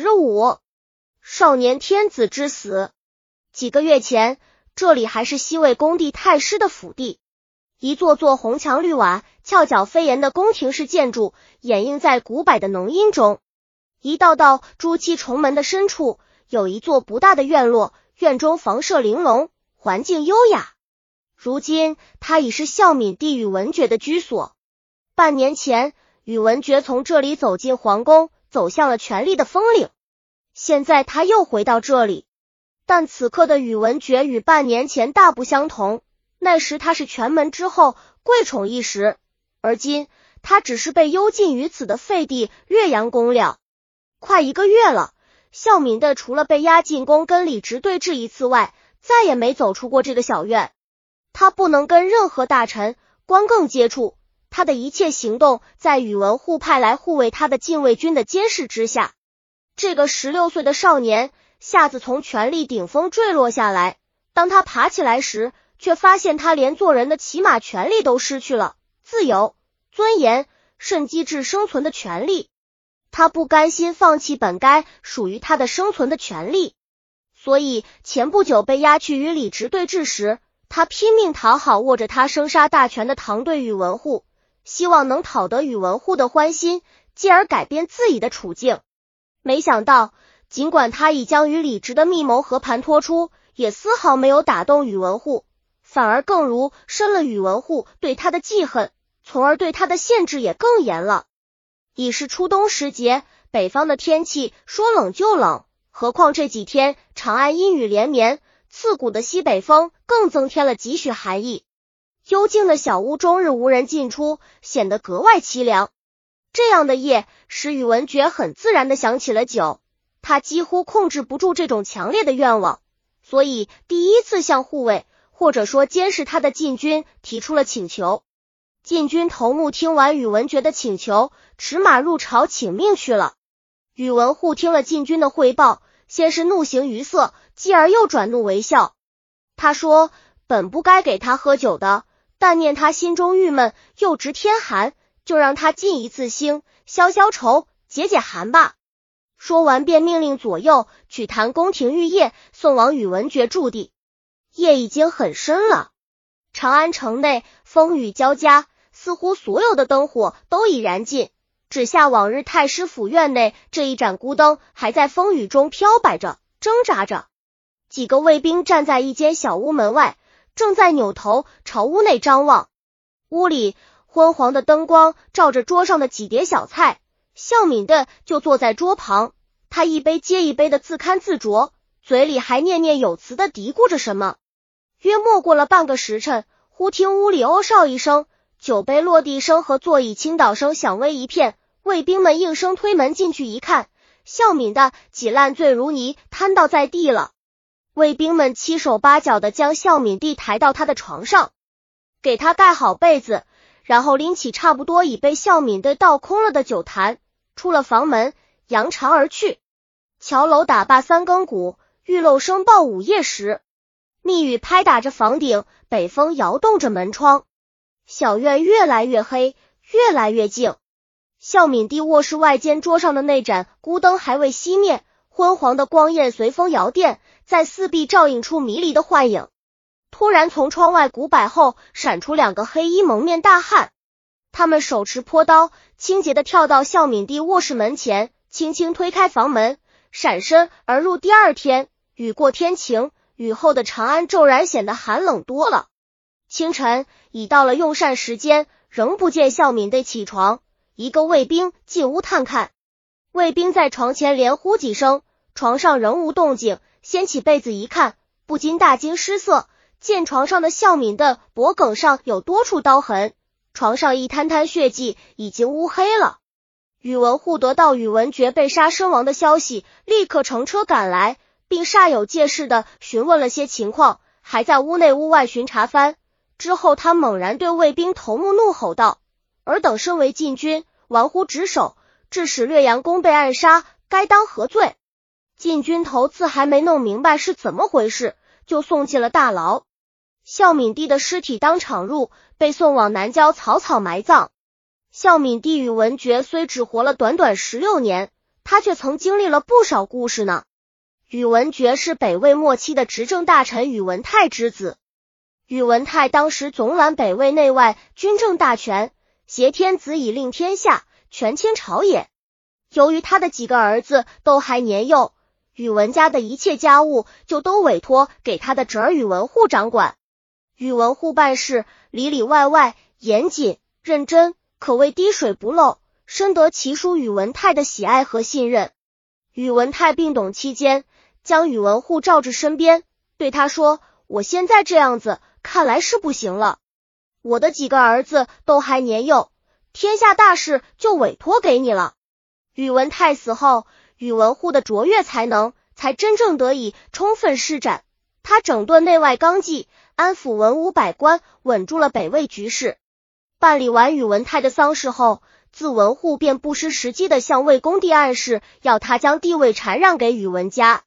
十五，少年天子之死。几个月前，这里还是西魏恭帝太师的府邸，一座座红墙绿瓦、翘角飞檐的宫廷式建筑掩映在古柏的浓荫中。一道道朱漆重门的深处，有一座不大的院落，院中房舍玲珑，环境优雅。如今，它已是孝敏帝宇文觉的居所。半年前，宇文觉从这里走进皇宫。走向了权力的峰岭，现在他又回到这里，但此刻的宇文觉与半年前大不相同。那时他是权门之后，贵宠一时，而今他只是被幽禁于此的废帝岳阳公了。快一个月了，孝敏的除了被押进宫跟李直对峙一次外，再也没走出过这个小院。他不能跟任何大臣、官更接触。他的一切行动在宇文护派来护卫他的禁卫军的监视之下。这个十六岁的少年，下子从权力顶峰坠落下来。当他爬起来时，却发现他连做人的起码权利都失去了，自由、尊严，甚机智生存的权利。他不甘心放弃本该属于他的生存的权利，所以前不久被押去与李直对峙时，他拼命讨好握着他生杀大权的唐队宇文护。希望能讨得宇文护的欢心，继而改变自己的处境。没想到，尽管他已将与李直的密谋和盘托出，也丝毫没有打动宇文护，反而更如深了宇文护对他的记恨，从而对他的限制也更严了。已是初冬时节，北方的天气说冷就冷，何况这几天长安阴雨连绵，刺骨的西北风更增添了几许寒意。幽静的小屋，终日无人进出，显得格外凄凉。这样的夜，使宇文觉很自然的想起了酒。他几乎控制不住这种强烈的愿望，所以第一次向护卫或者说监视他的禁军提出了请求。禁军头目听完宇文觉的请求，驰马入朝请命去了。宇文护听了禁军的汇报，先是怒形于色，继而又转怒为笑。他说：“本不该给他喝酒的。”但念他心中郁闷，又值天寒，就让他尽一次兴，消消愁，解解寒吧。说完，便命令左右取坛宫廷玉液，送往宇文觉驻地。夜已经很深了，长安城内风雨交加，似乎所有的灯火都已燃尽，只下往日太师府院内这一盏孤灯还在风雨中飘摆着，挣扎着。几个卫兵站在一间小屋门外。正在扭头朝屋内张望，屋里昏黄的灯光照着桌上的几碟小菜，笑敏的就坐在桌旁，他一杯接一杯的自堪自酌，嘴里还念念有词的嘀咕着什么。约莫过了半个时辰，忽听屋里哦哨一声，酒杯落地声和座椅倾倒声响微一片，卫兵们应声推门进去一看，笑敏的几烂醉如泥，瘫倒在地了。卫兵们七手八脚的将孝敏帝抬到他的床上，给他盖好被子，然后拎起差不多已被孝敏的倒空了的酒坛，出了房门，扬长而去。桥楼打罢三更鼓，玉漏声报午夜时。密雨拍打着房顶，北风摇动着门窗。小院越来越黑，越来越静。孝敏帝卧室外间桌上的那盏孤灯还未熄灭，昏黄的光焰随风摇曳。在四壁照映出迷离的幻影。突然，从窗外古柏后闪出两个黑衣蒙面大汉，他们手持坡刀，轻捷的跳到孝敏帝卧室门前，轻轻推开房门，闪身而入。第二天，雨过天晴，雨后的长安骤然显得寒冷多了。清晨已到了用膳时间，仍不见孝敏帝起床。一个卫兵进屋探看，卫兵在床前连呼几声，床上仍无动静。掀起被子一看，不禁大惊失色，见床上的孝敏的脖颈上有多处刀痕，床上一滩滩血迹，已经乌黑了。宇文护得到宇文觉被杀身亡的消息，立刻乘车赶来，并煞有介事的询问了些情况，还在屋内屋外巡查番。之后，他猛然对卫兵头目怒吼道：“尔等身为禁军，玩忽职守，致使略阳公被暗杀，该当何罪？”禁军头次还没弄明白是怎么回事，就送进了大牢。孝敏帝的尸体当场入，被送往南郊草草埋葬。孝敏帝宇文觉虽只活了短短十六年，他却曾经历了不少故事呢。宇文觉是北魏末期的执政大臣宇文泰之子。宇文泰当时总揽北魏内外军政大权，挟天子以令天下，权倾朝野。由于他的几个儿子都还年幼，宇文家的一切家务就都委托给他的侄儿宇文护掌管。宇文护办事里里外外严谨认真，可谓滴水不漏。深得其叔宇文泰的喜爱和信任。宇文泰病懂期间，将宇文护召至身边，对他说：“我现在这样子，看来是不行了。我的几个儿子都还年幼，天下大事就委托给你了。”宇文泰死后，宇文护的卓越才能才真正得以充分施展。他整顿内外纲纪，安抚文武百官，稳住了北魏局势。办理完宇文泰的丧事后。自文护便不失时机的向魏恭帝暗示，要他将帝位禅让给宇文家。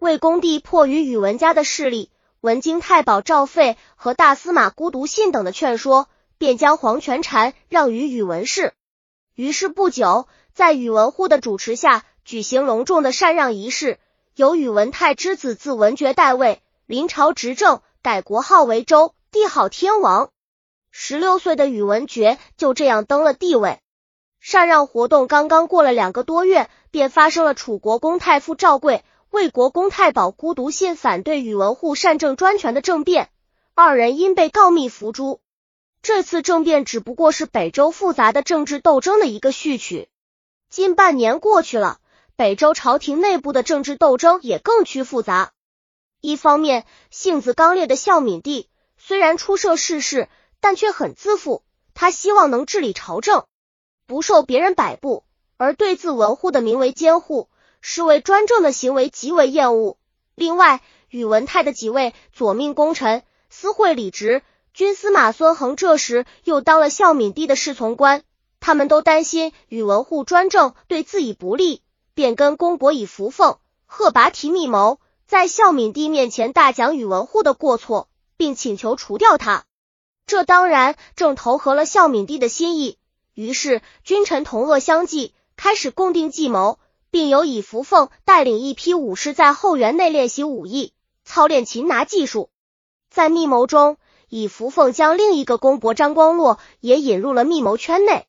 魏恭帝迫于宇文家的势力、文京太保赵废和大司马孤独信等的劝说，便将皇权禅让于宇文氏。于是不久，在宇文护的主持下，举行隆重的禅让仪式，由宇文泰之子自文觉代位，临朝执政，改国号为周，帝号天王。十六岁的宇文觉就这样登了帝位。禅让活动刚刚过了两个多月，便发生了楚国公太傅赵贵、魏国公太保孤独信反对宇文护禅政专权的政变，二人因被告密伏诛。这次政变只不过是北周复杂的政治斗争的一个序曲。近半年过去了，北周朝廷内部的政治斗争也更趋复杂。一方面，性子刚烈的孝敏帝虽然出涉世事，但却很自负，他希望能治理朝政。不受别人摆布，而对自文护的名为监护，是为专政的行为极为厌恶。另外，宇文泰的几位左命功臣司会李直、军司马孙恒这时又当了孝敏帝的侍从官，他们都担心宇文护专政对自己不利，便跟公伯以扶凤、贺拔提密谋，在孝敏帝面前大讲宇文护的过错，并请求除掉他。这当然正投合了孝敏帝的心意。于是，君臣同恶相济，开始共定计谋，并由以扶凤带领一批武士在后园内练习武艺，操练擒拿技术。在密谋中，以扶凤将另一个公伯张光洛也引入了密谋圈内，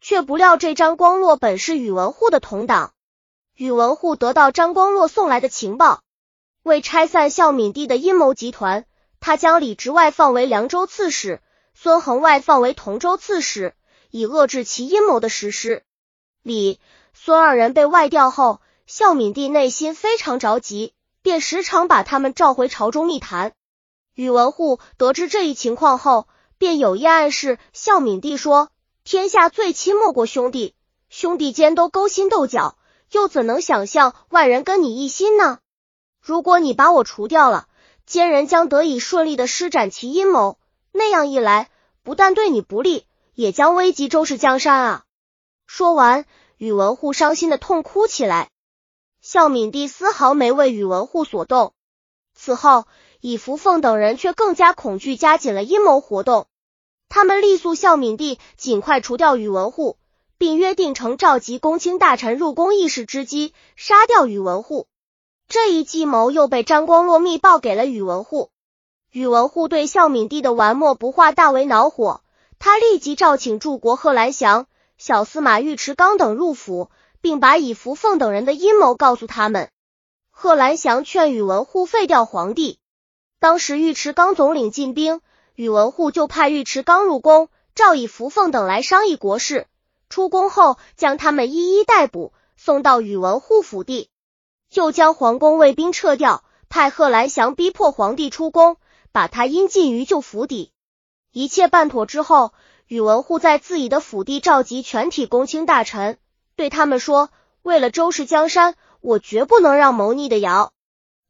却不料这张光洛本是宇文护的同党。宇文护得到张光洛送来的情报，为拆散孝敏帝的阴谋集团，他将李直外放为凉州刺史，孙恒外放为同州刺史。以遏制其阴谋的实施。李、孙二人被外调后，孝敏帝内心非常着急，便时常把他们召回朝中密谈。宇文护得知这一情况后，便有意暗示孝敏帝说：“天下最亲莫过兄弟，兄弟间都勾心斗角，又怎能想象外人跟你一心呢？如果你把我除掉了，奸人将得以顺利的施展其阴谋，那样一来，不但对你不利。”也将危及周氏江山啊！说完，宇文护伤心的痛哭起来。孝敏帝丝毫没为宇文护所动。此后，以福凤等人却更加恐惧，加紧了阴谋活动。他们力诉孝敏帝尽快除掉宇文护，并约定成召集公卿大臣入宫议事之机，杀掉宇文护。这一计谋又被张光洛密报给了宇文护。宇文护对孝敏帝的玩墨不化大为恼火。他立即召请柱国贺兰祥、小司马尉迟纲等入府，并把以福凤等人的阴谋告诉他们。贺兰祥劝宇文护废掉皇帝。当时尉迟纲总领进兵，宇文护就派尉迟纲入宫，召以福凤等来商议国事。出宫后，将他们一一逮捕，送到宇文护府邸，又将皇宫卫兵撤掉，派贺兰祥逼迫皇帝出宫，把他阴禁于旧府邸。一切办妥之后，宇文护在自己的府邸召集全体公卿大臣，对他们说：“为了周氏江山，我绝不能让谋逆的尧。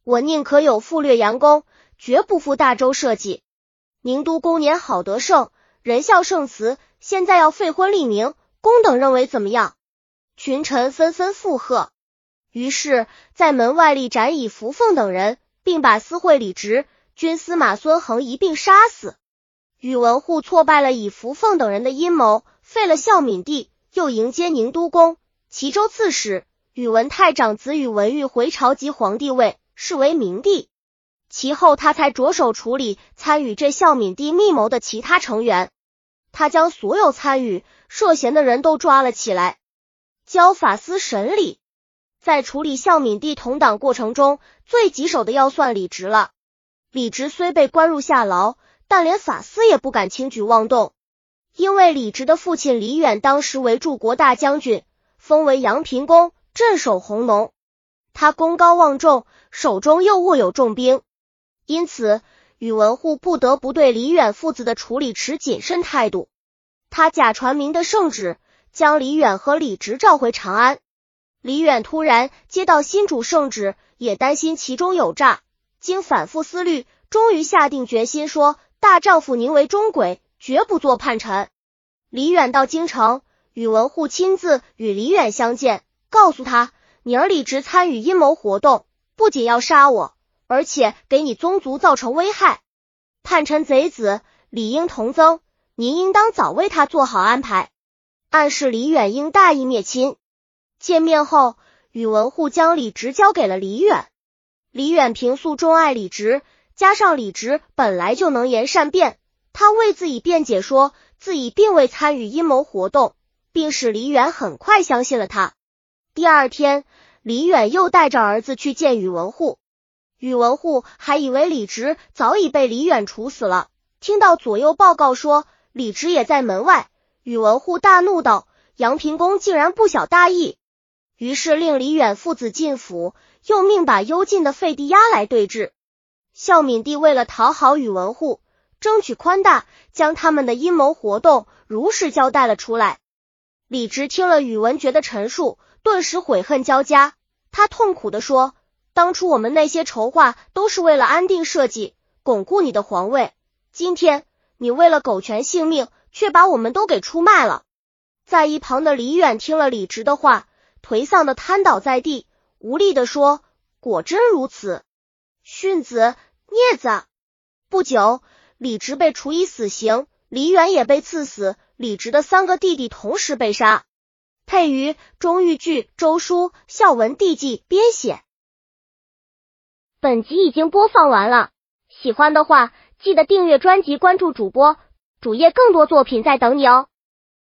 我宁可有负略阳公，绝不负大周社稷。宁都公年好德盛，仁孝圣慈，现在要废婚立名，公等认为怎么样？”群臣纷纷附和。于是，在门外立斩以扶凤等人，并把司会李直、军司马孙恒一并杀死。宇文护挫败了以扶凤等人的阴谋，废了孝敏帝，又迎接宁都公、齐州刺史、宇文泰长子宇文毓回朝即皇帝位，是为明帝。其后他才着手处理参与这孝敏帝密谋的其他成员。他将所有参与涉嫌的人都抓了起来，交法司审理。在处理孝敏帝同党过程中，最棘手的要算李直了。李直虽被关入下牢，但连法司也不敢轻举妄动，因为李直的父亲李远当时为柱国大将军，封为阳平公，镇守弘农。他功高望重，手中又握有重兵，因此宇文护不得不对李远父子的处理持谨慎态度。他假传明的圣旨，将李远和李直召回长安。李远突然接到新主圣旨，也担心其中有诈，经反复思虑，终于下定决心说：“大丈夫宁为忠鬼，绝不做叛臣。”李远到京城，宇文护亲自与李远相见，告诉他：“你儿李直参与阴谋活动，不仅要杀我，而且给你宗族造成危害。叛臣贼子理应同增，您应当早为他做好安排。”暗示李远应大义灭亲。见面后，宇文护将李直交给了李远。李远平素钟爱李直，加上李直本来就能言善辩，他为自己辩解，说自己并未参与阴谋活动，并使李远很快相信了他。第二天，李远又带着儿子去见宇文护。宇文护还以为李直早已被李远处死了，听到左右报告说李直也在门外，宇文护大怒道：“杨平公竟然不晓大义！”于是令李远父子进府，又命把幽禁的废帝押来对质。孝敏帝为了讨好宇文护，争取宽大，将他们的阴谋活动如实交代了出来。李直听了宇文觉的陈述，顿时悔恨交加。他痛苦的说：“当初我们那些筹划都是为了安定社稷，巩固你的皇位。今天你为了苟全性命，却把我们都给出卖了。”在一旁的李远听了李直的话。颓丧的瘫倒在地，无力的说：“果真如此，训子孽子！”不久，李直被处以死刑，李远也被赐死，李直的三个弟弟同时被杀。配于钟玉剧周书孝文帝纪编写。本集已经播放完了，喜欢的话记得订阅专辑，关注主播主页，更多作品在等你哦。